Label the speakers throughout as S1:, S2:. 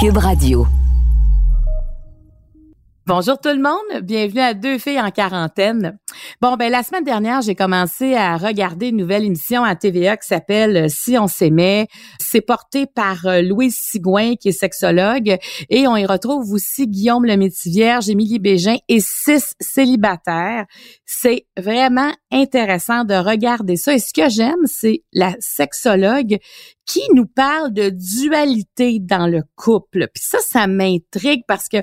S1: Cube Radio.
S2: Bonjour tout le monde, bienvenue à Deux filles en quarantaine. Bon, ben la semaine dernière, j'ai commencé à regarder une nouvelle émission à TVA qui s'appelle euh, Si on s'aimait. C'est porté par euh, Louise Sigouin, qui est sexologue, et on y retrouve aussi Guillaume Lemaitre-Vierge, Émilie Bégin et six célibataires. C'est vraiment intéressant de regarder ça. Et ce que j'aime, c'est la sexologue qui nous parle de dualité dans le couple. Puis ça, ça m'intrigue parce que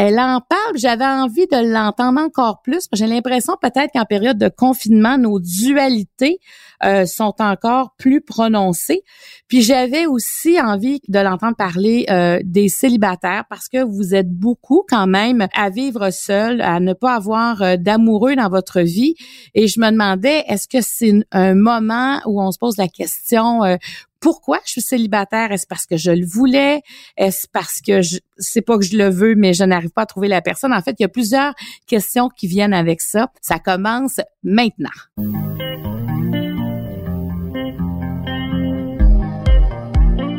S2: elle en parle, j'avais envie de l'entendre encore plus. J'ai l'impression peut-être qu'en période de confinement, nos dualités euh, sont encore plus prononcées. Puis j'avais aussi envie de l'entendre parler euh, des célibataires parce que vous êtes beaucoup quand même à vivre seul, à ne pas avoir euh, d'amoureux dans votre vie. Et je me demandais, est-ce que c'est un moment où on se pose la question pourquoi je suis célibataire? Est-ce parce que je le voulais? Est-ce parce que je c'est pas que je le veux, mais je n'arrive pas à trouver la personne? En fait, il y a plusieurs questions qui viennent avec ça. Ça commence maintenant.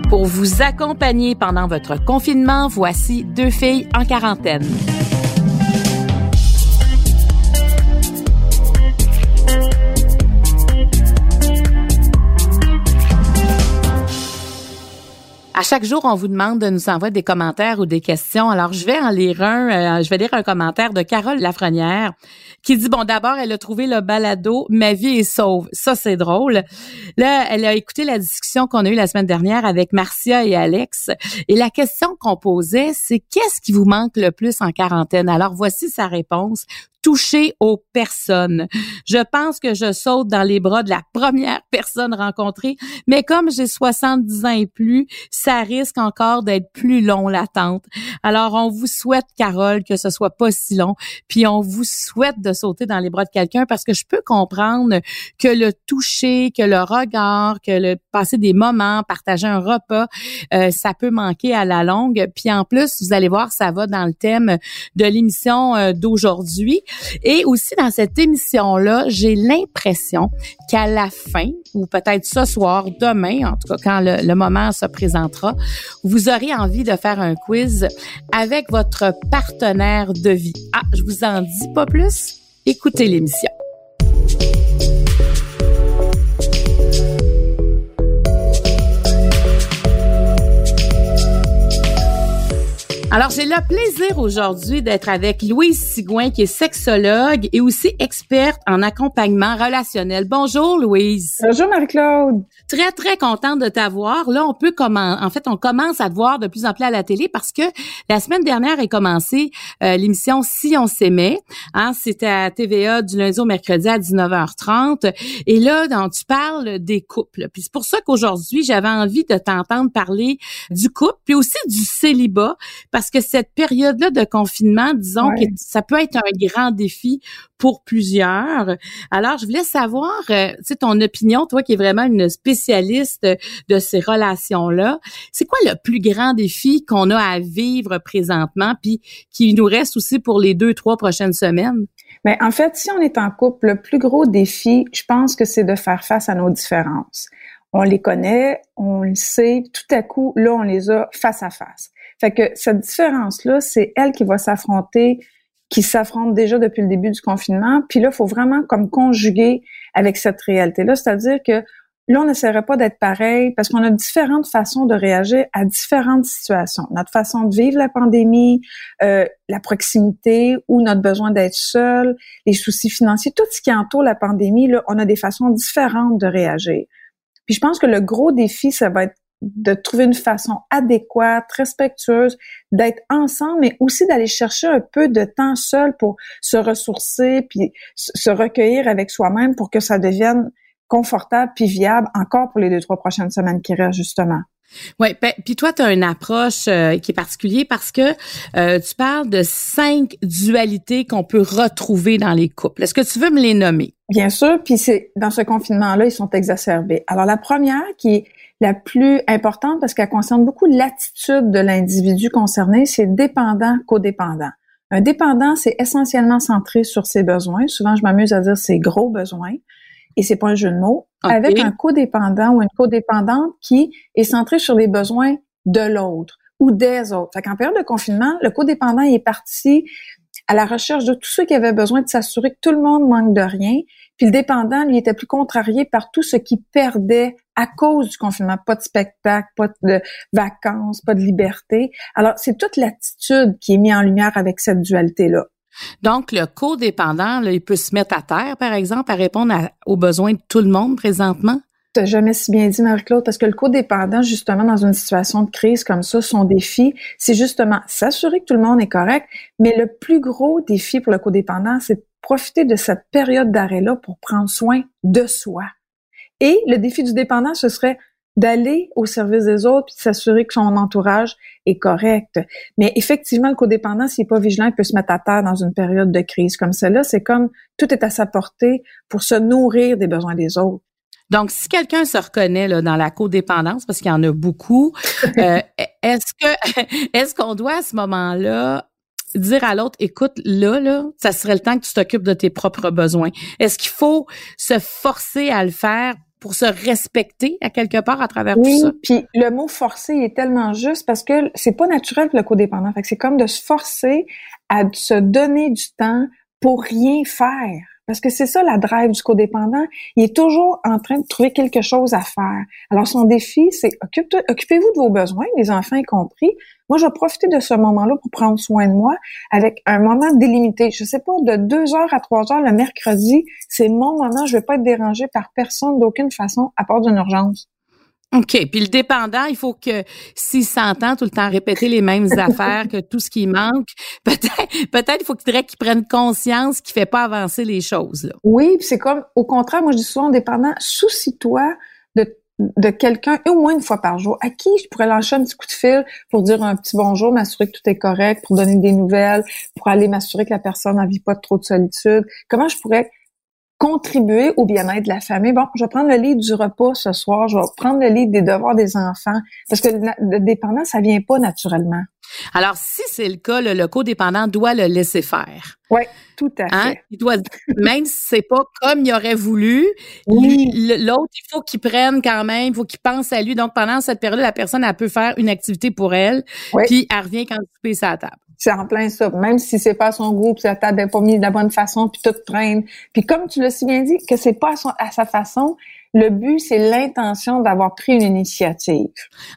S2: Pour vous accompagner pendant votre confinement, voici deux filles en quarantaine. À chaque jour, on vous demande de nous envoyer des commentaires ou des questions. Alors, je vais en lire un. Euh, je vais lire un commentaire de Carole Lafrenière qui dit, bon, d'abord, elle a trouvé le balado « Ma vie est sauve ». Ça, c'est drôle. Là, elle a écouté la discussion qu'on a eue la semaine dernière avec Marcia et Alex. Et la question qu'on posait, c'est qu'est-ce qui vous manque le plus en quarantaine? Alors, voici sa réponse toucher aux personnes. Je pense que je saute dans les bras de la première personne rencontrée, mais comme j'ai 70 ans et plus, ça risque encore d'être plus long l'attente. Alors on vous souhaite Carole que ce soit pas si long, puis on vous souhaite de sauter dans les bras de quelqu'un parce que je peux comprendre que le toucher, que le regard, que le passer des moments, partager un repas, euh, ça peut manquer à la longue. Puis en plus, vous allez voir, ça va dans le thème de l'émission euh, d'aujourd'hui. Et aussi dans cette émission-là, j'ai l'impression qu'à la fin, ou peut-être ce soir, demain, en tout cas quand le, moment se présentera, vous aurez envie de faire un quiz avec votre partenaire de vie. Ah, je vous en dis pas plus? Écoutez l'émission. Alors, j'ai le plaisir aujourd'hui d'être avec Louise Sigouin, qui est sexologue et aussi experte en accompagnement relationnel. Bonjour, Louise.
S3: Bonjour, Marie-Claude.
S2: Très, très contente de t'avoir. Là, on peut comment, en fait, on commence à te voir de plus en plus à la télé parce que la semaine dernière est commencée euh, l'émission Si on s'aimait. Hein, C'était à TVA du lundi au mercredi à 19h30. Et là, donc, tu parles des couples. Puis c'est pour ça qu'aujourd'hui, j'avais envie de t'entendre parler du couple, puis aussi du célibat parce que cette période-là de confinement, disons que ça peut être un grand défi pour plusieurs. Alors, je voulais savoir, euh, tu sais, ton opinion, toi qui es vraiment une spécialiste de ces relations-là, c'est quoi le plus grand défi qu'on a à vivre présentement, puis qui nous reste aussi pour les deux, trois prochaines semaines?
S3: Ben, en fait, si on est en couple, le plus gros défi, je pense que c'est de faire face à nos différences. On les connaît, on le sait, tout à coup, là, on les a face à face. Fait que cette différence-là, c'est elle qui va s'affronter, qui s'affronte déjà depuis le début du confinement. Puis là, il faut vraiment comme conjuguer avec cette réalité-là. C'est-à-dire que là, on n'essaierait pas d'être pareil parce qu'on a différentes façons de réagir à différentes situations. Notre façon de vivre la pandémie, euh, la proximité ou notre besoin d'être seul, les soucis financiers, tout ce qui entoure la pandémie, là, on a des façons différentes de réagir. Puis je pense que le gros défi, ça va être de trouver une façon adéquate, respectueuse, d'être ensemble, mais aussi d'aller chercher un peu de temps seul pour se ressourcer, puis se recueillir avec soi-même pour que ça devienne confortable puis viable encore pour les deux, trois prochaines semaines qui restent, justement.
S2: Oui, puis toi, tu as une approche euh, qui est particulière parce que euh, tu parles de cinq dualités qu'on peut retrouver dans les couples. Est-ce que tu veux me les nommer?
S3: Bien sûr, puis c'est dans ce confinement-là, ils sont exacerbés. Alors la première qui est la plus importante parce qu'elle concerne beaucoup l'attitude de l'individu concerné, c'est dépendant codépendant. Un dépendant, c'est essentiellement centré sur ses besoins. Souvent, je m'amuse à dire ses gros besoins. Et c'est pas un jeu de mots. Avec un codépendant ou une codépendante qui est centré sur les besoins de l'autre ou des autres. Fait qu'en période de confinement, le codépendant est parti à la recherche de tous ceux qui avaient besoin de s'assurer que tout le monde manque de rien. Puis le dépendant, lui, était plus contrarié par tout ce qui perdait à cause du confinement. Pas de spectacle, pas de vacances, pas de liberté. Alors, c'est toute l'attitude qui est mise en lumière avec cette dualité-là.
S2: Donc, le codépendant, là, il peut se mettre à terre, par exemple, à répondre aux besoins de tout le monde présentement?
S3: T'as jamais si bien dit, Marie-Claude, parce que le codépendant, justement, dans une situation de crise comme ça, son défi, c'est justement s'assurer que tout le monde est correct, mais le plus gros défi pour le codépendant, c'est de profiter de cette période d'arrêt-là pour prendre soin de soi. Et le défi du dépendant, ce serait d'aller au service des autres puis de s'assurer que son entourage est correct. Mais effectivement, le codépendant, s'il n'est pas vigilant, il peut se mettre à terre dans une période de crise comme celle-là. C'est comme tout est à sa portée pour se nourrir des besoins des autres.
S2: Donc, si quelqu'un se reconnaît là, dans la codépendance, parce qu'il y en a beaucoup, euh, est-ce que est-ce qu'on doit à ce moment-là dire à l'autre, écoute, là, là, ça serait le temps que tu t'occupes de tes propres besoins. Est-ce qu'il faut se forcer à le faire pour se respecter à quelque part à travers
S3: tout
S2: ça?
S3: Puis le mot forcer est tellement juste parce que c'est pas naturel pour le codépendant. Fait que c'est comme de se forcer à se donner du temps pour rien faire. Parce que c'est ça la drive du codépendant. Il est toujours en train de trouver quelque chose à faire. Alors son défi, c'est occupez-vous de vos besoins, les enfants y compris. Moi, je vais profiter de ce moment-là pour prendre soin de moi avec un moment délimité. Je sais pas, de deux heures à trois heures le mercredi, c'est mon moment. Je vais pas être dérangée par personne d'aucune façon à part d'une urgence.
S2: OK. Puis le dépendant, il faut que s'il s'entend tout le temps répéter les mêmes affaires, que tout ce qui manque, peut-être peut-être il faut qu'il qu'il prenne conscience qu'il fait pas avancer les choses. Là.
S3: Oui, puis c'est comme au contraire, moi je dis souvent dépendant, soucie-toi de de quelqu'un au moins une fois par jour à qui je pourrais lâcher un petit coup de fil pour dire un petit bonjour, m'assurer que tout est correct, pour donner des nouvelles, pour aller m'assurer que la personne n'a vit pas trop de solitude? Comment je pourrais contribuer au bien-être de la famille. Bon, je vais prendre le lit du repas ce soir, je vais prendre le lit des devoirs des enfants, parce que le dépendant, ça vient pas naturellement.
S2: Alors, si c'est le cas, le, codépendant doit le laisser faire.
S3: Oui, tout à
S2: hein? fait. Il doit, même si c'est pas comme il aurait voulu, l'autre, il faut qu'il prenne quand même, il faut qu'il pense à lui. Donc, pendant cette période, la personne, elle peut faire une activité pour elle, puis elle revient quand tu payes à table.
S3: C'est en plein ça. Même si c'est pas son goût, puis la table n'est pas mise de la bonne façon, puis tout traîne. Puis comme tu l'as si bien dit, que c'est pas à, sa façon, le but, c'est l'intention d'avoir pris une initiative.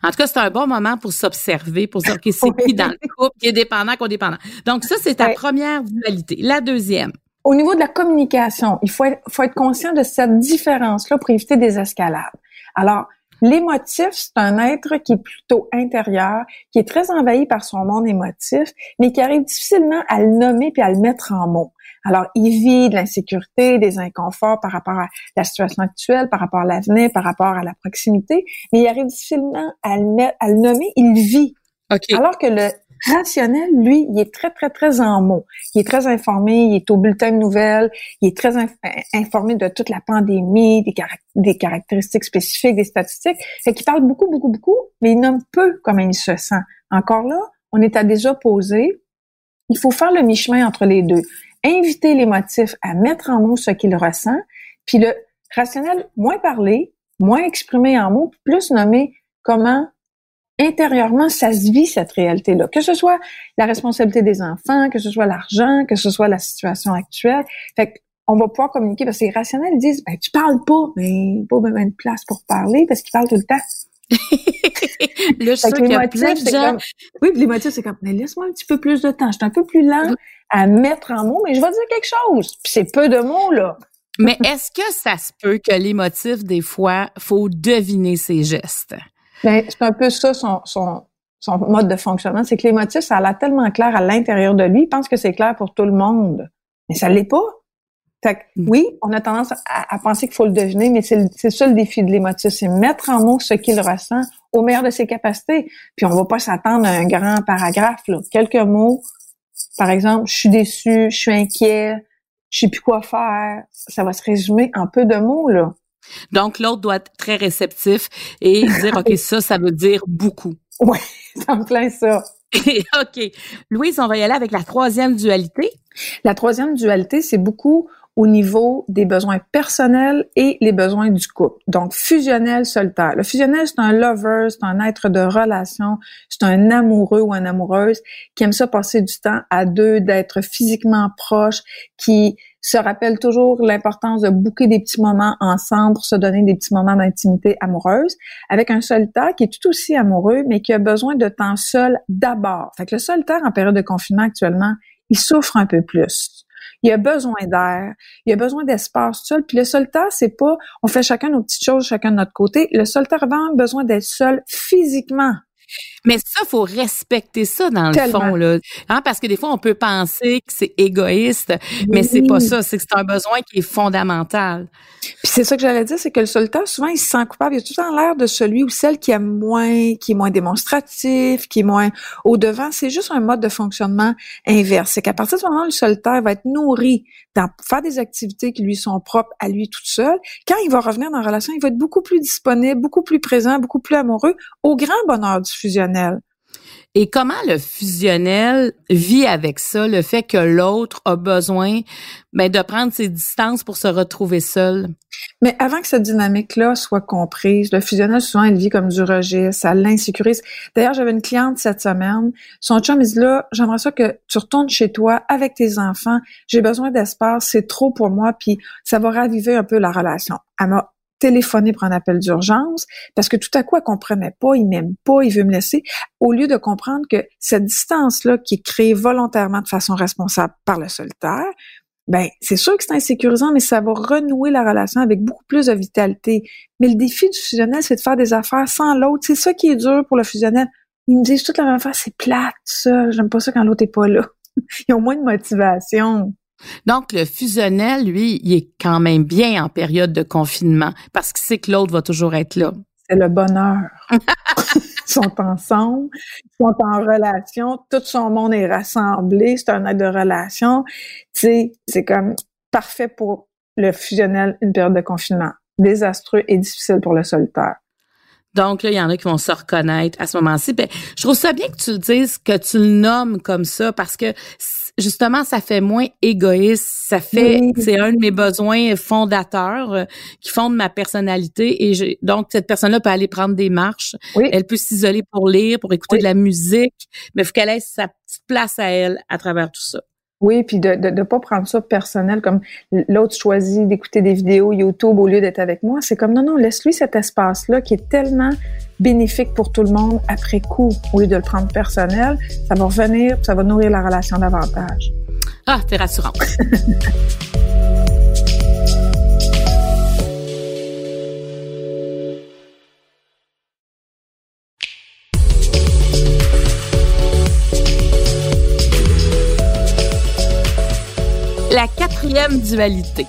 S2: En tout cas, c'est un bon moment pour s'observer, pour dire, OK, c'est qui dans le couple qui est dépendant, dépendant. Donc, ça, c'est ta première dualité. La deuxième.
S3: Au niveau de la communication, il faut être, faut être conscient de cette différence-là pour éviter des escalades. Alors, L'émotif, c'est un être qui est plutôt intérieur, qui est très envahi par son monde émotif, mais qui arrive difficilement à le nommer puis à le mettre en mots. Alors, il vit de l'insécurité, des inconforts par rapport à la situation actuelle, par rapport à l'avenir, par rapport à la proximité, mais il arrive difficilement à le, mettre, à le nommer, il vit. Alors que le rationnel, lui, il est très, très, très en mots. Il est très informé, il est au bulletin de nouvelles, il est très informé de toute la pandémie, des, des caractéristiques spécifiques, des statistiques. Fait qu'il parle beaucoup, beaucoup, beaucoup, mais il nomme peu comment il se sent. Encore là, on est à des opposés. Il faut faire le mi-chemin entre les deux. Inviter les motifs à mettre en mots ce qu'il ressent, puis le rationnel, moins parler, moins exprimé en mots, plus nommer comment intérieurement, ça se vit cette réalité-là. Que ce soit la responsabilité des enfants, que ce soit l'argent, que ce soit la situation actuelle. Fait on va pouvoir communiquer parce que les rationnels disent, ben, tu parles pas, mais pas même de place pour parler parce qu'ils parlent tout le temps.
S2: là, je qu'il y a plein de gens...
S3: oui, les motifs, c'est comme, mais laisse-moi un petit peu plus de temps. Je suis un peu plus lent à mettre en mots, mais je vais dire quelque chose. Puis c'est peu de mots, là.
S2: mais est-ce que ça se peut que les motifs, des fois, faut deviner ses gestes?
S3: Ben, c'est un peu ça son, son, son mode de fonctionnement. C'est que les motifs, ça a l'air tellement clair à l'intérieur de lui. Il pense que c'est clair pour tout le monde. Mais ça l'est pas. Fait que, mm. oui, on a tendance à, penser qu'il faut le deviner, mais c'est ça le défi de l'émotif, c'est mettre en mots ce qu'il ressent au meilleur de ses capacités. Puis on va pas s'attendre à un grand paragraphe. Là. Quelques mots, par exemple, je suis déçu, je suis inquiet, je sais plus quoi faire. Ça va se résumer en peu de mots là.
S2: Donc, l'autre doit être très réceptif et dire, OK, ça, ça veut dire beaucoup.
S3: Oui, c'est en plein ça.
S2: OK. Louise, on va y aller avec la troisième dualité.
S3: La troisième dualité, c'est beaucoup au niveau des besoins personnels et les besoins du couple. Donc, fusionnel, solitaire. Le fusionnel, c'est un lover, c'est un être de relation, c'est un amoureux ou une amoureuse qui aime ça passer du temps à deux, d'être physiquement proche, qui se rappelle toujours l'importance de bouquer des petits moments ensemble se donner des petits moments d'intimité amoureuse, avec un solitaire qui est tout aussi amoureux, mais qui a besoin de temps seul d'abord. Fait que le solitaire en période de confinement actuellement, il souffre un peu plus. Il a besoin d'air, il a besoin d'espace seul. Puis le solitaire, c'est pas on fait chacun nos petites choses, chacun de notre côté. Le solitaire a besoin d'être seul physiquement.
S2: Mais ça, faut respecter ça dans le fond, là. Hein, parce que des fois, on peut penser que c'est égoïste, mais c'est pas ça. C'est que c'est un besoin qui est fondamental.
S3: Puis c'est ça que j'allais dire, c'est que le solitaire, souvent, il se sent coupable. Il a tout temps l'air de celui ou celle qui aime moins, qui est moins démonstratif, qui est moins au devant. C'est juste un mode de fonctionnement inverse. C'est qu'à partir du moment où le solitaire va être nourri dans faire des activités qui lui sont propres à lui tout seul, quand il va revenir dans la relation, il va être beaucoup plus disponible, beaucoup plus présent, beaucoup plus amoureux, au grand bonheur du fusionnel.
S2: Et comment le fusionnel vit avec ça, le fait que l'autre a besoin ben, de prendre ses distances pour se retrouver seul?
S3: Mais avant que cette dynamique-là soit comprise, le fusionnel, souvent, il vit comme du rejet, ça l'insécurise. D'ailleurs, j'avais une cliente cette semaine, son chum, il dit là, j'aimerais ça que tu retournes chez toi avec tes enfants, j'ai besoin d'espace, c'est trop pour moi, puis ça va raviver un peu la relation. Elle m'a téléphoner pour un appel d'urgence parce que tout à coup, elle comprenait pas, il m'aime pas, il veut me laisser, au lieu de comprendre que cette distance-là qui est créée volontairement de façon responsable par le solitaire, ben c'est sûr que c'est insécurisant, mais ça va renouer la relation avec beaucoup plus de vitalité. Mais le défi du fusionnel, c'est de faire des affaires sans l'autre. C'est ça qui est dur pour le fusionnel. Ils me disent toute la même affaire, c'est plate, ça. J'aime pas ça quand l'autre est pas là. Ils ont moins de motivation.
S2: Donc, le fusionnel, lui, il est quand même bien en période de confinement parce qu'il sait que l'autre va toujours être là.
S3: C'est le bonheur. ils sont ensemble, ils sont en relation, tout son monde est rassemblé, c'est un acte de relation. Tu sais, c'est comme parfait pour le fusionnel, une période de confinement. Désastreux et difficile pour le solitaire.
S2: Donc là, il y en a qui vont se reconnaître à ce moment-ci. Ben, je trouve ça bien que tu le dises, que tu le nommes comme ça, parce que justement, ça fait moins égoïste. Ça fait, c'est un de mes besoins fondateurs euh, qui fonde ma personnalité. Et donc, cette personne-là peut aller prendre des marches. Elle peut s'isoler pour lire, pour écouter de la musique, mais il faut qu'elle ait sa petite place à elle à travers tout ça.
S3: Oui, puis de ne de, de pas prendre ça personnel comme l'autre choisit d'écouter des vidéos YouTube au lieu d'être avec moi. C'est comme non, non, laisse-lui cet espace-là qui est tellement bénéfique pour tout le monde après coup, au lieu de le prendre personnel. Ça va revenir, ça va nourrir la relation davantage.
S2: Ah, t'es rassurant. quatrième dualité.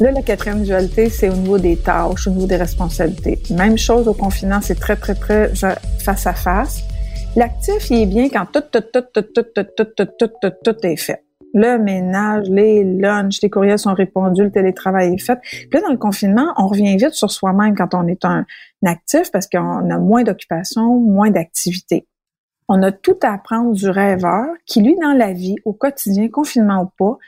S3: Là, la quatrième dualité, c'est au niveau des tâches, au niveau des responsabilités. Même chose au confinement, c'est très, très, très face à face. L'actif, il est bien quand tout, tout, tout, tout, tout, tout, tout, tout, tout, tout, tout est fait. Le ménage, les lunchs, les courriels sont répondus, le télétravail est fait. Puis là, dans le confinement, on revient vite sur soi-même quand on est un, actif parce qu'on a moins d'occupation, moins d'activité. On a tout à apprendre du rêveur qui, lui, dans la vie, au quotidien, confinement ou pas,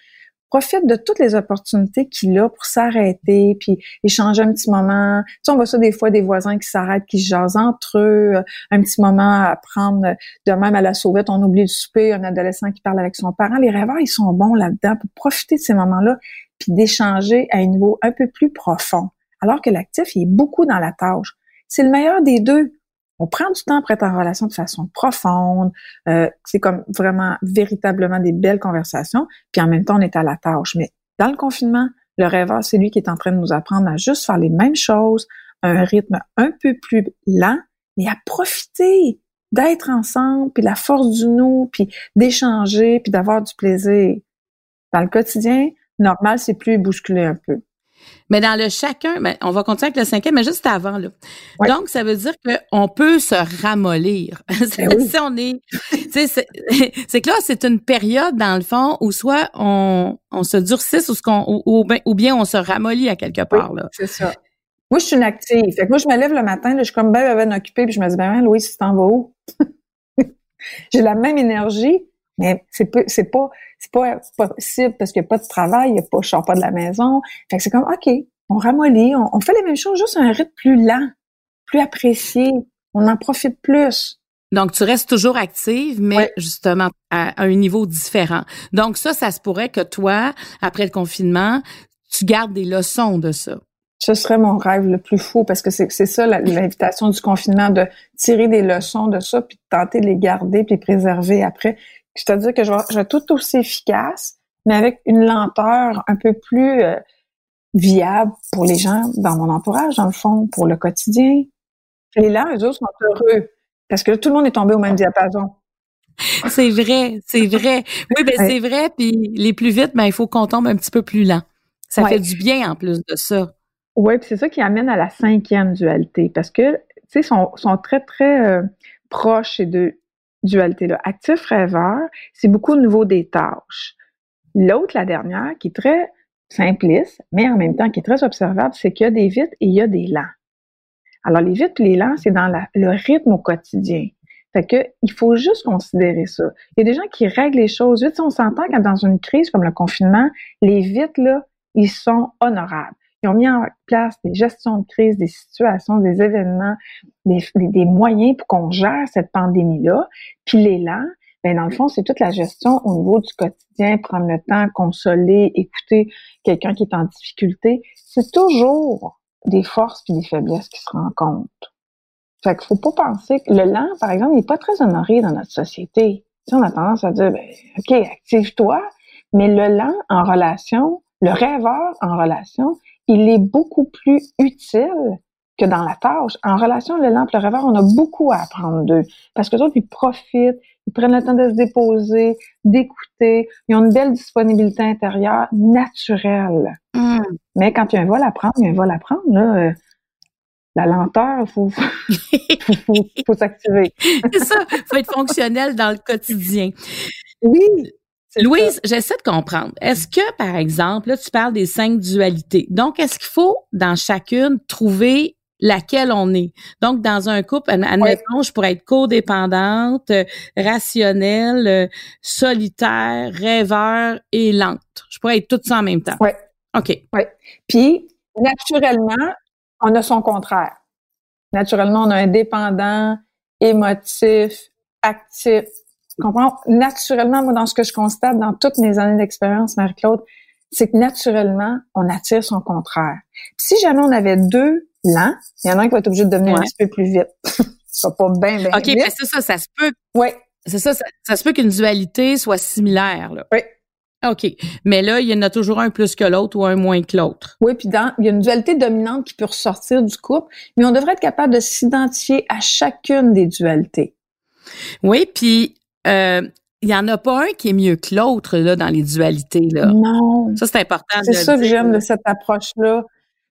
S3: profite de toutes les opportunités qu'il a pour s'arrêter, puis échanger un petit moment. Tu sais, on voit ça des fois, des voisins qui s'arrêtent, qui jasent entre eux, euh, un petit moment à prendre. De même, à la sauvette, on oublie le souper, un adolescent qui parle avec son parent. Les rêveurs, ils sont bons là-dedans pour profiter de ces moments-là, puis d'échanger à un niveau un peu plus profond. Alors que l'actif, il est beaucoup dans la tâche. C'est le meilleur des deux on prend du temps pour être en relation de façon profonde. Euh, c'est comme vraiment véritablement des belles conversations. Puis en même temps, on est à la tâche. Mais dans le confinement, le rêveur, c'est lui qui est en train de nous apprendre à juste faire les mêmes choses, un rythme un peu plus lent, mais à profiter d'être ensemble, puis la force du nous, puis d'échanger, puis d'avoir du plaisir. Dans le quotidien, normal, c'est plus bousculer un peu.
S2: Mais dans le chacun, ben, on va continuer avec le cinquième, mais juste avant. Là. Donc, ça veut dire qu'on peut se ramollir. Ben si on est, c'est que là, c'est une période, dans le fond, où soit on, on se durcisse ou, ce qu'on, ou, ou, bien on se ramollit à quelque part.
S3: Oui, c'est ça. Moi, je suis une active. Fait que moi, je me lève le matin, là, je suis comme ben, ben, ben occupée, puis je me dis, ben, Louis, tu t'en vas où? J'ai la même énergie, Mais c'est pas, c'est pas, c'est pas possible parce qu'il n'y a pas de travail, il y a pas, je sors pas de la maison. Fait que c'est comme, OK, on ramollit, on, fait les mêmes choses, juste à un rythme plus lent, plus apprécié. On en profite plus.
S2: Donc, tu restes toujours active, mais justement à, un niveau différent. Donc, ça, ça se pourrait que toi, après le confinement, tu gardes des leçons de ça.
S3: Ce serait mon rêve le plus fou parce que c'est ça l'invitation du confinement, de tirer des leçons de ça, puis de tenter de les garder, puis les préserver après. C'est-à-dire que je vais, tout aussi efficace, mais avec une lenteur un peu plus euh, viable pour les gens dans mon entourage, dans le fond, pour le quotidien. Et là, eux autres sont heureux parce que tout le monde est tombé au même diapason.
S2: C'est vrai, c'est vrai. Oui, ben c'est vrai. Puis les plus vite, ben il faut qu'on tombe un petit peu plus lent. Ça fait du bien en plus de ça.
S3: Oui, puis c'est ça qui amène à la cinquième dualité, parce que, tu sais, sont, sont très, très euh, proches ces deux dualités-là. Actif rêveur, c'est beaucoup au niveau des tâches. L'autre, la dernière, qui est très simpliste, mais en même temps qui est très observable, c'est qu'il y a des vite et il y a des lents. Alors, les vite et les lents, c'est dans le rythme au quotidien. Fait que, il faut juste considérer ça. Il y a des gens qui règlent les choses vite. on s'entend que dans une crise comme le confinement, les vite, là, ils sont honorables. Ils ont mis en place des gestions de crise, des situations, des événements, des, moyens pour qu'on gère cette pandémie-là. Puis l'élan, ben dans le fond, c'est toute la gestion au niveau du quotidien, prendre le temps, consoler, écouter quelqu'un qui est en difficulté. C'est toujours des forces puis des faiblesses qui se rencontrent. Fait qu'il faut pas penser que le lent, par exemple, n'est pas très honoré dans notre société. Tu on a tendance à dire, ben, OK, active-toi, mais le lent en relation, le rêveur en relation, il est beaucoup plus utile que dans la tâche. En relation, le lent le rêveur, on a beaucoup à apprendre d'eux. Parce que autres, ils profitent, ils prennent le temps de se déposer, d'écouter. Ils ont une belle disponibilité intérieure naturelle. Hmm. Mais quand il y a un vol à prendre, il y a un vol à prendre, là. Euh, la lenteur, faut, faut, faut, faut s'activer.
S2: C'est ça, faut être fonctionnel dans le quotidien.
S3: Oui,
S2: Louise, j'essaie de comprendre. Est-ce que, par exemple, là, tu parles des cinq dualités. Donc, est-ce qu'il faut, dans chacune, trouver laquelle on est? Donc, dans un couple, admettons, je pourrais être codépendante, rationnelle, solitaire, rêveur et lente. Je pourrais être tout ça en même temps.
S3: Oui.
S2: OK.
S3: Oui. Puis, naturellement, on a son contraire. Naturellement, on a un dépendant, émotif, actif, comprends? Naturellement, moi, dans ce que je constate dans toutes mes années d'expérience, Marie-Claude, c'est que naturellement, on attire son contraire. si jamais on avait deux lents, il y en a un qui va être obligé de devenir un petit peu plus vite. ça pas bien, bien
S2: OK, mais c'est ça, ça se peut.
S3: Oui.
S2: C'est ça, ça, se peut qu'une dualité soit similaire, là.
S3: Oui.
S2: OK. Mais là, il y en a toujours un plus que l'autre ou un moins que l'autre.
S3: Oui, puis dans, il y a une dualité dominante qui peut ressortir du couple, mais on devrait être capable de s'identifier à chacune des dualités.
S2: Oui, puis euh, il y en a pas un qui est mieux que l'autre là dans les dualités là.
S3: Non.
S2: Ça c'est important.
S3: C'est ça que j'aime de cette approche là.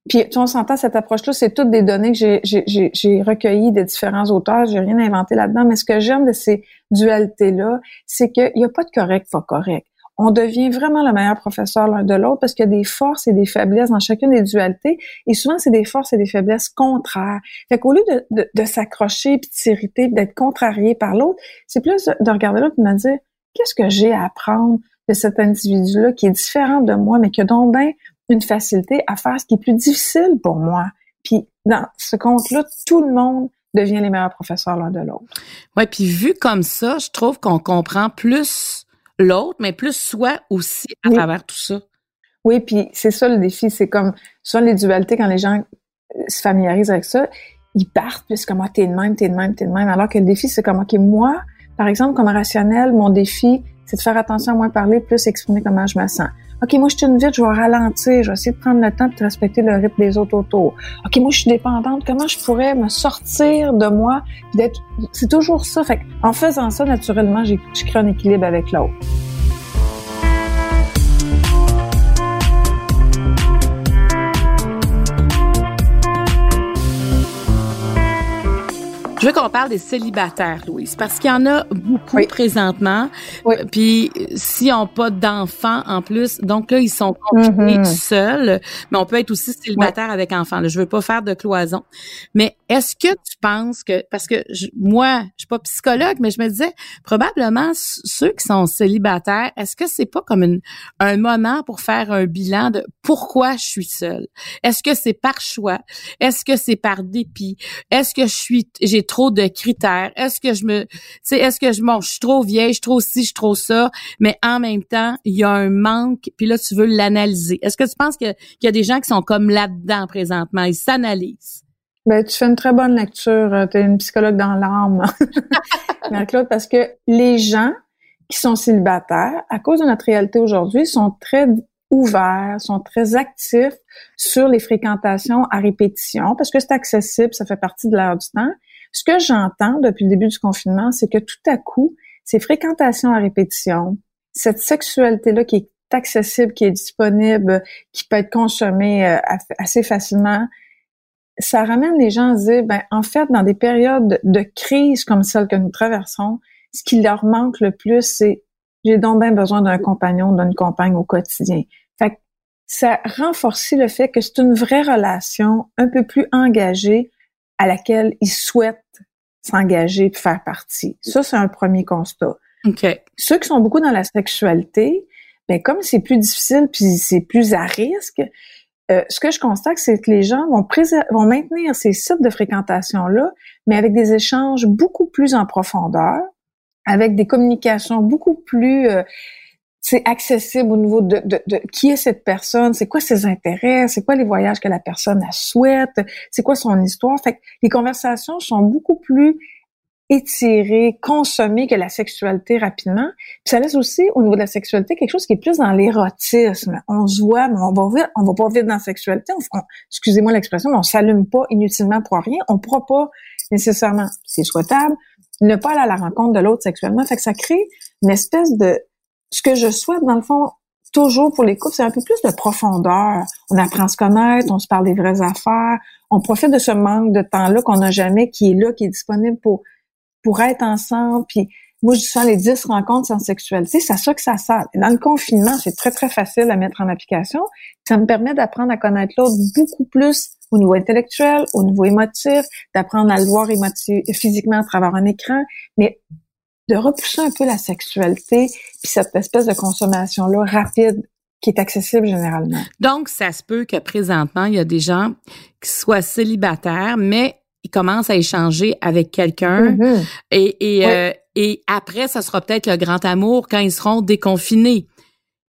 S3: Puis tu on s'entend cette approche là, c'est toutes des données que j'ai recueillies de différents auteurs. J'ai rien inventé là-dedans. Mais ce que j'aime de ces dualités là, c'est qu'il y a pas de correct pas correct on devient vraiment le meilleur professeur l'un de l'autre parce qu'il y a des forces et des faiblesses dans chacune des dualités. Et souvent, c'est des forces et des faiblesses contraires. Fait qu'au lieu de, de, s'accrocher, puis de s'irriter, d'être contrarié par l'autre, c'est plus de regarder l'autre et de me dire, qu'est-ce que j'ai à apprendre de cet individu-là qui est différent de moi, mais qui a donc bien une facilité à faire ce qui est plus difficile pour moi? Puis dans ce compte-là, tout le monde devient les meilleurs professeurs l'un de l'autre.
S2: Ouais, puis vu comme ça, je trouve qu'on comprend plus l'autre, mais plus soi aussi à travers tout ça.
S3: Oui, puis c'est ça le défi. C'est comme souvent les dualités, quand les gens euh, se familiarisent avec ça, ils partent, puis c'est comme, ah, t'es de même, t'es de même, t'es de même. Alors que le défi, c'est comme, OK, moi, par exemple, comme rationnel, mon défi, c'est de faire attention à moins parler, plus exprimer comment je me sens. OK, moi, je suis une vite, je vais ralentir, je vais essayer de prendre le temps de respecter le rythme des autres autour. OK, moi, je suis dépendante, comment je pourrais me sortir de moi. C'est toujours ça. Fait en faisant ça, naturellement, je crée un équilibre avec l'autre.
S2: Je veux qu'on parle des célibataires, Louise, parce qu'il y en a beaucoup présentement. Oui. Puis s'ils n'ont pas d'enfants en plus, donc là, ils sont confinés mm-hmm. seuls, mais on peut être aussi célibataire avec enfants. Je veux pas faire de cloison. Mais est-ce que tu penses que, parce que moi, je suis pas psychologue, mais je me disais, probablement ceux qui sont célibataires, est-ce que c'est pas comme une, un moment pour faire un bilan de pourquoi je suis seule? Est-ce que c'est par choix? Est-ce que c'est par dépit? Est-ce que je suis, j'ai trop de critères? Est-ce que je me, tu est-ce que je, bon, je suis trop vieille, je suis trop ci, je suis trop ça, mais en même temps, il y a un manque, puis là, tu veux l'analyser. Est-ce que tu penses qu'il y a des gens qui sont comme là-dedans présentement? Ils s'analysent.
S3: Ben, tu fais une très bonne lecture. Euh, tu es une psychologue dans l'âme, Marie-Claude, parce que les gens qui sont célibataires, à cause de notre réalité aujourd'hui, sont très ouverts, sont très actifs sur les fréquentations à répétition parce que c'est accessible, ça fait partie de l'heure du temps. Ce que j'entends depuis le début du confinement, c'est que tout à coup, ces fréquentations à répétition, cette sexualité-là qui est accessible, qui est disponible, qui peut être consommée euh, assez facilement, ça ramène les gens à se dire, ben, en fait, dans des périodes de crise comme celle que nous traversons, ce qui leur manque le plus, c'est j'ai donc bien besoin d'un compagnon, d'une compagne au quotidien. Fait que ça renforce le fait que c'est une vraie relation un peu plus engagée à laquelle ils souhaitent s'engager et faire partie. Ça, c'est un premier constat.
S2: Okay.
S3: Ceux qui sont beaucoup dans la sexualité, ben comme c'est plus difficile puis c'est plus à risque, euh, ce que je constate, c'est que les gens vont, vont maintenir ces sites de fréquentation-là, mais avec des échanges beaucoup plus en profondeur, avec des communications beaucoup plus euh, c'est accessible au niveau de, qui est cette personne, c'est quoi ses intérêts, c'est quoi les voyages que la personne souhaite, c'est quoi son histoire. Fait que les conversations sont beaucoup plus étirer, consommer que la sexualité rapidement. Puis ça laisse aussi au niveau de la sexualité quelque chose qui est plus dans l'érotisme. On se voit, mais on va vite, on va pas vite dans la sexualité. excusez-moi l'expression, mais on s'allume pas inutilement pour rien. On pourra pas nécessairement, c'est souhaitable, ne pas aller à la rencontre de l'autre sexuellement. Fait que ça crée une espèce de, ce que je souhaite dans le fond, toujours pour les couples, c'est un peu plus de profondeur. On apprend à se connaître, on se parle des vraies affaires, on profite de ce manque de temps-là qu'on n'a jamais, qui est là, qui est disponible pour pour être ensemble. Puis moi, je dis les 10 rencontres sans sexualité, c'est ça que ça sert. Dans le confinement, c'est très, très facile à mettre en application. Ça me permet d'apprendre à connaître l'autre beaucoup plus au niveau intellectuel, au niveau émotif, d'apprendre à le voir physiquement à travers un écran, mais de repousser un peu la sexualité, puis cette espèce de consommation-là rapide qui est accessible généralement.
S2: Donc, ça se peut que présentement, il y a des gens qui soient célibataires, mais il commence à échanger avec quelqu'un mm-hmm. et et, euh, et après ça sera peut-être le grand amour quand ils seront déconfinés.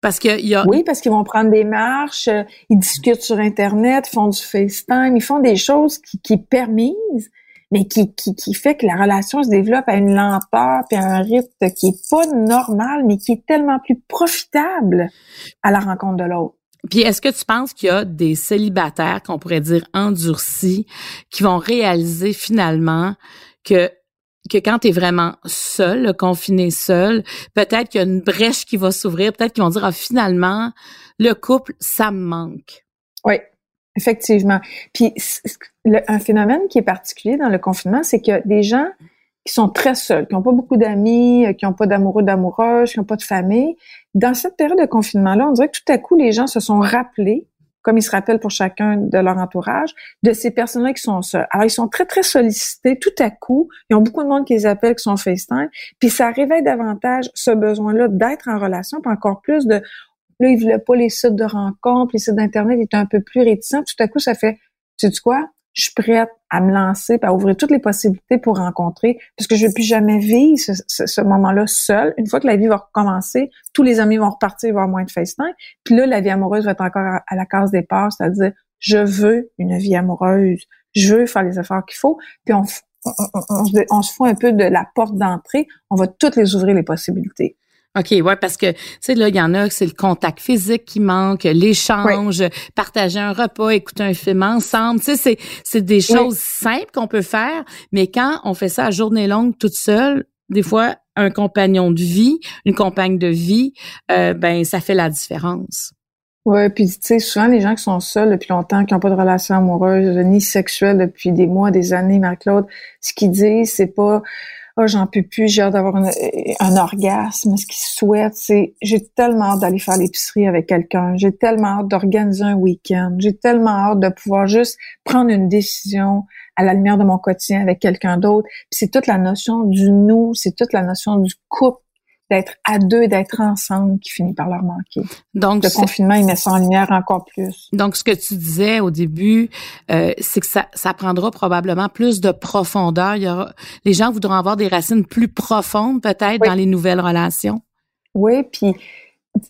S2: Parce que y a...
S3: Oui, parce qu'ils vont prendre des marches, euh, ils discutent sur Internet, font du FaceTime, ils font des choses qui, qui permisent, mais qui, qui, qui fait que la relation se développe à une lenteur puis à un rythme qui est pas normal, mais qui est tellement plus profitable à la rencontre de l'autre.
S2: Puis est-ce que tu penses qu'il y a des célibataires qu'on pourrait dire endurcis qui vont réaliser finalement que que quand tu es vraiment seul, confiné seul, peut-être qu'il y a une brèche qui va s'ouvrir, peut-être qu'ils vont dire ah, finalement le couple ça me manque?
S3: Oui, effectivement. Puis un phénomène qui est particulier dans le confinement, c'est que des gens qui sont très seuls, qui n'ont pas beaucoup d'amis, qui n'ont pas d'amoureux, d'amoureuses, qui n'ont pas de famille. Dans cette période de confinement-là, on dirait que tout à coup, les gens se sont rappelés, comme ils se rappellent pour chacun de leur entourage, de ces personnes-là qui sont seules. Alors, ils sont très, très sollicités tout à coup. Ils ont beaucoup de monde qui les appelle, qui sont FaceTime. Puis ça réveille davantage ce besoin-là d'être en relation, puis encore plus de... Là, ils voulaient pas les sites de rencontres, les sites d'Internet étaient un peu plus réticents. Tout à coup, ça fait, tu sais quoi? Je suis prête à me lancer, à ouvrir toutes les possibilités pour rencontrer, parce que je ne vais plus jamais vivre ce, moment-là seul. Une fois que la vie va recommencer, tous les amis vont repartir, il moins de FaceTime. Puis là, la vie amoureuse va être encore à, la case départ, c'est-à-dire, je veux une vie amoureuse, je veux faire les efforts qu'il faut, puis on, on, se fout un peu de la porte d'entrée, on va toutes les ouvrir les possibilités.
S2: OK, ouais, parce que, tu sais, là, il y en a, c'est le contact physique qui manque, l'échange, partager un repas, écouter un film ensemble. Tu sais, c'est, des choses simples qu'on peut faire, mais quand on fait ça à journée longue toute seule, des fois, un compagnon de vie, une compagne de vie, euh, ben, ça fait la différence.
S3: Ouais, puis tu sais, souvent les gens qui sont seuls depuis longtemps, qui n'ont pas de relation amoureuse ni sexuelle depuis des mois, des années, Marie-Claude, ce qu'ils disent, c'est pas oh, j'en peux plus, j'ai hâte d'avoir un, orgasme. Ce qu'ils souhaitent, c'est j'ai tellement hâte d'aller faire l'épicerie avec quelqu'un, j'ai tellement hâte d'organiser un week-end, j'ai tellement hâte de pouvoir juste prendre une décision à la lumière de mon quotidien avec quelqu'un d'autre. C'est toute la notion du nous, c'est toute la notion du couple d'être à deux, d'être ensemble qui finit par leur manquer. Donc le confinement, il met ça en lumière encore plus.
S2: Donc ce que tu disais au début, euh, c'est que ça, ça prendra probablement plus de profondeur. Il y aura, les gens voudront avoir des racines plus profondes peut-être dans les nouvelles relations.
S3: Oui, puis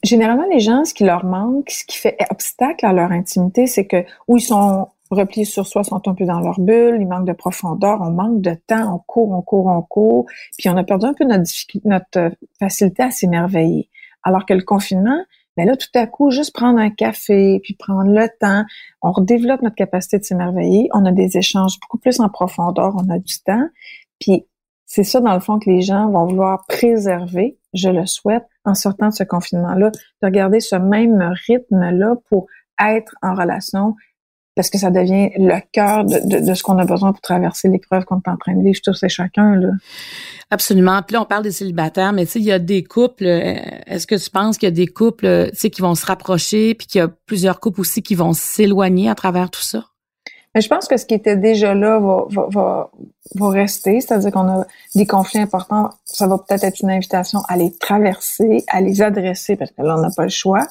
S3: généralement les gens, ce qui leur manque, ce qui fait obstacle à leur intimité, c'est que où ils sont repliés sur soi, sont un peu dans leur bulle, il manque de profondeur, on manque de temps, on court, on court, on court, puis on a perdu un peu notre, notre euh, facilité à s'émerveiller. Alors que le confinement, ben là, tout à coup, juste prendre un café, puis prendre le temps, on redéveloppe notre capacité de s'émerveiller, on a des échanges beaucoup plus en profondeur, on a du temps, puis c'est ça, dans le fond, que les gens vont vouloir préserver, je le souhaite, en sortant de ce confinement-là, de regarder ce même rythme-là pour être en relation parce que ça devient le cœur de, de, ce qu'on a besoin pour traverser l'épreuve qu'on est en train de vivre tous et chacun. Là.
S2: Absolument. Puis là, on parle des célibataires, mais tu sais, il y a des couples. Euh, est-ce que tu penses qu'il y a des couples, euh, tu sais, qui vont se rapprocher, puis qu'il y a plusieurs couples aussi qui vont s'éloigner à travers tout ça?
S3: Mais je pense que ce qui était déjà là va, va, va, va rester, c'est-à-dire qu'on a des conflits importants. Ça va peut-être être une invitation à les traverser, à les adresser, parce que là, on n'a pas le choix.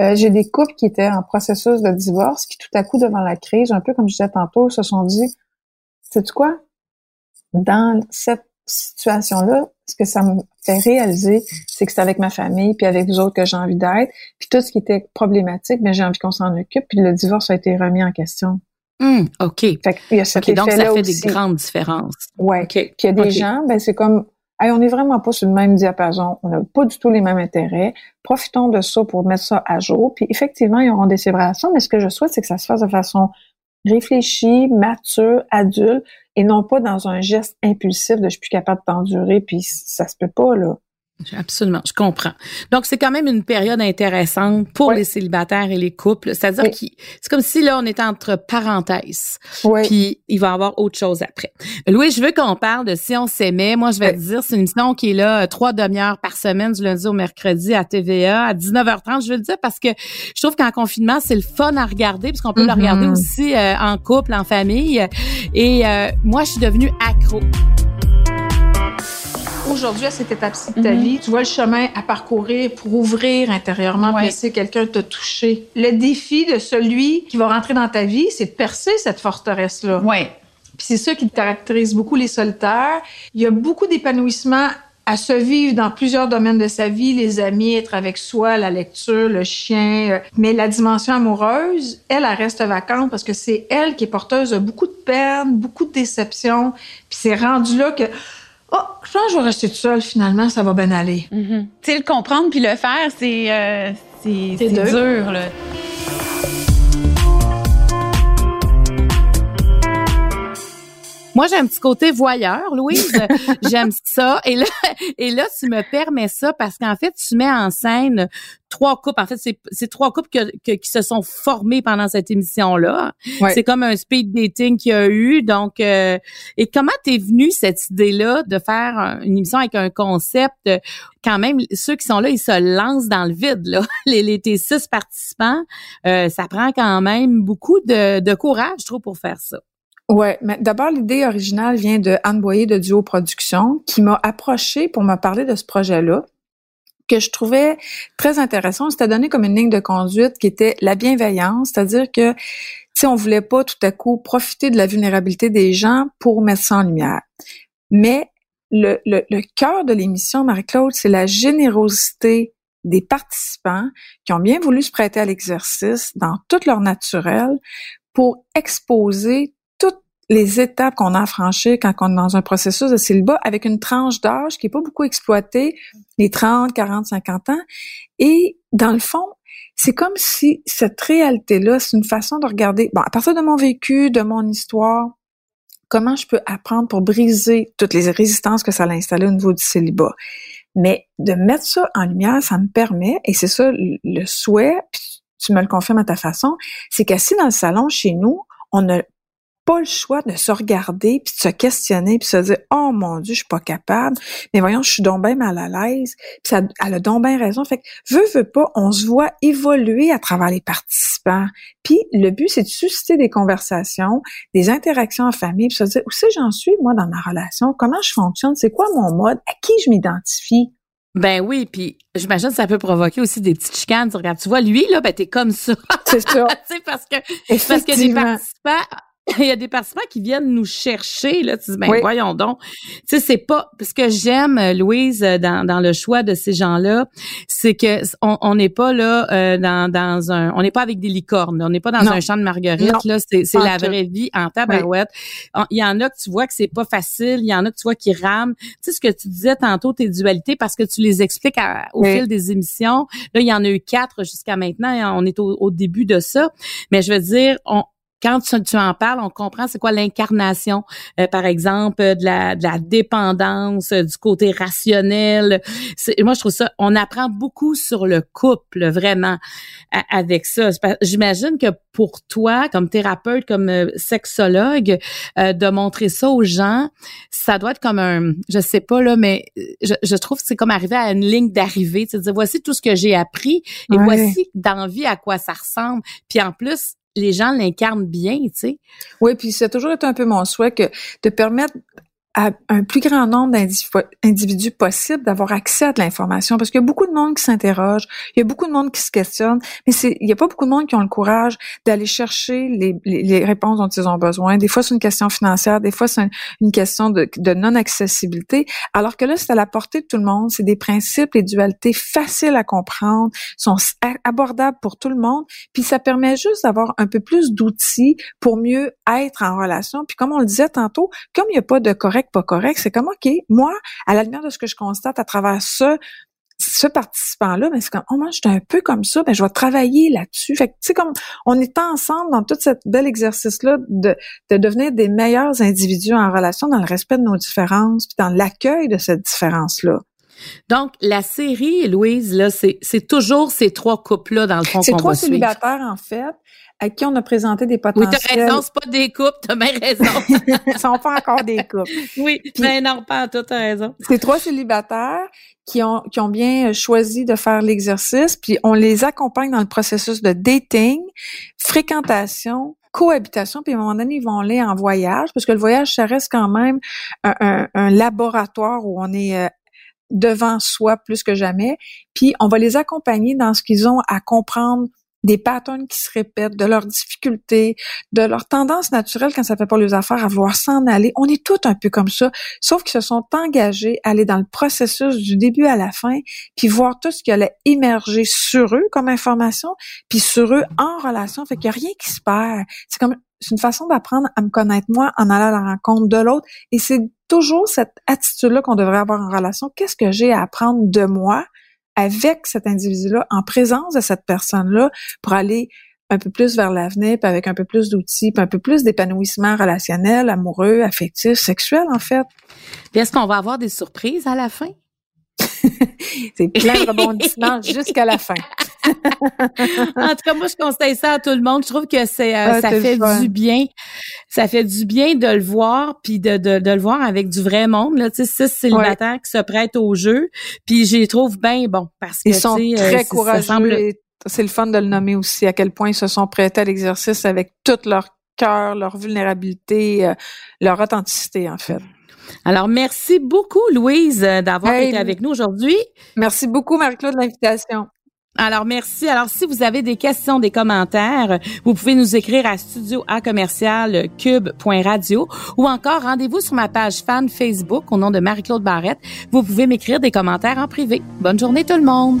S3: Euh, j'ai des couples qui étaient en processus de divorce, qui tout à coup, devant la crise, un peu comme je disais tantôt, se sont dit, sais-tu quoi? Dans cette situation-là, ce que ça me fait réaliser, c'est que c'est avec ma famille, puis avec vous autres que j'ai envie d'être, puis tout ce qui était problématique, mais j'ai envie qu'on s'en occupe, puis le divorce a été remis en question.
S2: Hum, OK. Fait il y a cet donc ça fait des grandes différences.
S3: Ouais. Puis il y a des gens, ben c'est comme On n'est vraiment pas sur le même diapason, on n'a pas du tout les mêmes intérêts. Profitons de ça pour mettre ça à jour. Puis effectivement, ils auront des célébrations, mais ce que je souhaite, c'est que ça se fasse de façon réfléchie, mature, adulte, et non pas dans un geste impulsif de je suis plus capable d'endurer, puis ça se peut pas, là.
S2: Absolument, je comprends. Donc c'est quand même une période intéressante pour les célibataires et les couples. C'est-à-dire que c'est comme si là on était entre parenthèses. Puis il va y avoir autre chose après. Louis, je veux qu'on parle de si on s'aimait. Moi, je vais te dire, c'est une émission qui est là euh, trois demi-heures par semaine du lundi au mercredi à TVA à 19h30. Je veux le dire parce que je trouve qu'en confinement c'est le fun à regarder puisqu'on peut le regarder mm-hmm. aussi euh, en couple, en famille. Et euh, moi, je suis devenue accro
S1: aujourd'hui, à cette étape-ci de ta mhm. vie, tu vois le chemin à parcourir pour ouvrir intérieurement, ouais. laisser quelqu'un te toucher. Le défi de celui qui va rentrer dans ta vie, c'est de percer cette forteresse-là.
S4: Oui.
S1: Puis c'est ça qui caractérise beaucoup les solitaires. Il y a beaucoup d'épanouissement à se vivre dans plusieurs domaines de sa vie, les amis, être avec soi, la lecture, le chien. Euh, mais la dimension amoureuse, elle, elle reste vacante parce que c'est elle qui est porteuse de beaucoup de peine, beaucoup de déceptions. Puis c'est rendu là que Oh, je pense que je vais rester toute seule, finalement, ça va bien aller.
S4: Mm-hmm. Tu sais, le comprendre puis le faire, c'est euh, dur. là.
S2: Moi, j'ai un petit côté voyeur, Louise. J'aime ça. Et là, et là, tu me permets ça parce qu'en fait, tu mets en scène trois couples. En fait, c'est trois couples qui se sont formés pendant cette émission-là. C'est comme un speed dating qu'il y a eu. Donc, euh, et comment t'es venue cette idée-là de faire une émission avec un concept quand même, ceux qui sont là, ils se lancent dans le vide. Là. Les, les tes six participants, euh, ça prend quand même beaucoup de, de courage, je trouve, pour faire ça.
S3: Ouais, mais d'abord l'idée originale vient de Anne Boyer de Duo Production qui m'a approché pour me parler de ce projet-là que je trouvais très intéressant. C'était donné comme une ligne de conduite qui était la bienveillance, c'est-à-dire que si on voulait pas tout à coup profiter de la vulnérabilité des gens pour mettre ça en lumière. Mais le, le, le cœur de l'émission, Marie-Claude, c'est la générosité des participants qui ont bien voulu se prêter à l'exercice dans toute leur naturel pour exposer les étapes qu'on a à franchir quand on est dans un processus de célibat avec une tranche d'âge qui est pas beaucoup exploitée, les 30, 40, 50 ans. Et dans le fond, c'est comme si cette réalité-là, c'est une façon de regarder, bon, à partir de mon vécu, de mon histoire, comment je peux apprendre pour briser toutes les résistances que ça a installées au niveau du célibat. Mais de mettre ça en lumière, ça me permet, et c'est ça le souhait, tu me le confirmes à ta façon, c'est qu'assis dans le salon chez nous, on a pas le choix de se regarder puis de se questionner puis se dire oh mon dieu je suis pas capable. Mais voyons je suis donc bien mal à l'aise. Puis ça elle a donc bien raison. Fait que veut veut pas on se voit évoluer à travers les participants. Puis le but c'est de susciter des conversations des interactions en famille puis se dire où c'est j'en suis moi dans ma relation? Comment je fonctionne? C'est quoi mon mode? À qui je m'identifie?
S2: Ben oui, puis j'imagine que ça peut provoquer aussi des petites chicanes. Tu regardes, tu vois, lui, là, ben t'es comme ça.
S3: C'est ça.
S2: parce que, parce que des participants il y a des participants qui viennent nous chercher là. Tu dis ben voyons donc. Tu sais c'est pas parce que j'aime euh, Louise euh, dans, dans le choix de ces gens-là c'est que on n'est pas là euh, dans, dans un on n'est pas avec des licornes on n'est pas dans un champ de marguerite là. C'est c'est la vraie vie en tabarouette. Il y en a que tu vois que c'est pas facile il y en a que tu vois qui rament. Tu sais ce que tu disais tantôt tes dualités parce que tu les expliques au fil des émissions. Là il y en a eu quatre jusqu'à maintenant on est au, au début de ça. Mais je veux dire on quand tu, en parles, on comprend c'est quoi l'incarnation, euh, par exemple, de la, de la dépendance, euh, du côté rationnel. Moi, je trouve ça, on apprend beaucoup sur le couple, vraiment, avec ça. J'imagine que pour toi, comme thérapeute, comme euh, sexologue, de montrer ça aux gens, ça doit être comme un, je sais pas là, mais je, je trouve que c'est comme arriver à une ligne d'arrivée. Tu dire, voici tout ce que j'ai appris et voici d'envie à quoi ça ressemble. Puis en plus, les gens l'incarnent bien, tu sais.
S3: Oui, puis c'est toujours été un peu mon souhait que de permettre à un plus grand nombre d'individus possible d'avoir accès à de l'information parce qu'il y a beaucoup de monde qui s'interroge, il y a beaucoup de monde qui se questionne, mais c'est il y a pas beaucoup de monde qui ont le courage d'aller chercher les, les, réponses dont ils ont besoin. Des fois c'est une question financière, des fois c'est une, question de, de non-accessibilité, alors que là c'est à la portée de tout le monde, c'est des principes, les dualités faciles à comprendre, sont abordables pour tout le monde, puis ça permet juste d'avoir un peu plus d'outils pour mieux être en relation. Puis comme on le disait tantôt, comme il n'y a pas de correct pas correct, c'est comme, OK, moi, à la lumière de ce que je constate à travers ce, ce participant-là, mais ben, c'est comme, oh, moi, je suis un peu comme ça, ben, je vais travailler là-dessus. Fait que, tu sais, comme, on est ensemble dans tout ce bel exercice-là de, de devenir des meilleurs individus en relation dans le respect de nos différences, puis dans l'accueil de cette différence-là.
S2: Donc, la série, Louise, là, c'est, toujours ces trois couples-là, dans le fond,
S3: C'est trois célibataires, en fait, à qui on a présenté des potentiels.
S2: Oui, t'as raison, c'est pas des couples, t'as bien raison.
S3: Ce sont pas encore des couples.
S2: Oui, mais non, pas tout, t'as raison.
S3: C'est trois célibataires qui ont, qui ont bien choisi de faire l'exercice, puis on les accompagne dans le processus de dating, fréquentation, cohabitation, puis à un moment donné, ils vont aller en voyage, parce que le voyage, ça reste quand même un, un, laboratoire où on est euh, devant soi plus que jamais, puis on va les accompagner dans ce qu'ils ont à comprendre des patterns qui se répètent, de leurs difficultés, de leurs tendances naturelles quand ça fait pas les affaires à vouloir s'en aller. On est tous un peu comme ça, sauf qu'ils se sont engagés à aller dans le processus du début à la fin, puis voir tout ce qui allait émerger sur eux comme information, puis sur eux en relation. Fait qu'il n'y a rien qui se perd. C'est comme c'est une façon d'apprendre à me connaître moi en allant à la rencontre de l'autre. Et c'est toujours cette attitude-là qu'on devrait avoir en relation. Qu'est-ce que j'ai à apprendre de moi? Avec cet individu-là, en présence de cette personne-là, pour aller un peu plus vers l'avenir, puis avec un peu plus d'outils, puis un peu plus d'épanouissement relationnel, amoureux, affectif, sexuel, en fait.
S2: Puis est-ce qu'on va avoir des surprises à la fin?
S3: c'est plein de rebondissements jusqu'à la fin.
S2: en tout cas, moi, je conseille ça à tout le monde. Je trouve que c'est euh, ah, ça fait du bien. Ça fait du bien de le voir, puis de, de, de le voir avec du vrai monde. Là, tu sais, six célibataires qui se prêtent au jeu. Puis j'y trouve bien bon parce que
S3: ils sont euh, très courageux. C'est le fun de le nommer aussi à quel point ils se sont prêtés à l'exercice avec tout leur cœur, leur vulnérabilité, euh, leur authenticité en fait.
S2: Alors, merci beaucoup, Louise, d'avoir été avec nous aujourd'hui.
S3: Merci beaucoup, Marie-Claude, de l'invitation.
S2: Alors, merci. Alors, si vous avez des questions, des commentaires, vous pouvez nous écrire à studio cube.radio ou encore rendez-vous sur ma page fan Facebook au nom de Marie-Claude Barrette. Vous pouvez m'écrire des commentaires en privé. Bonne journée tout le monde.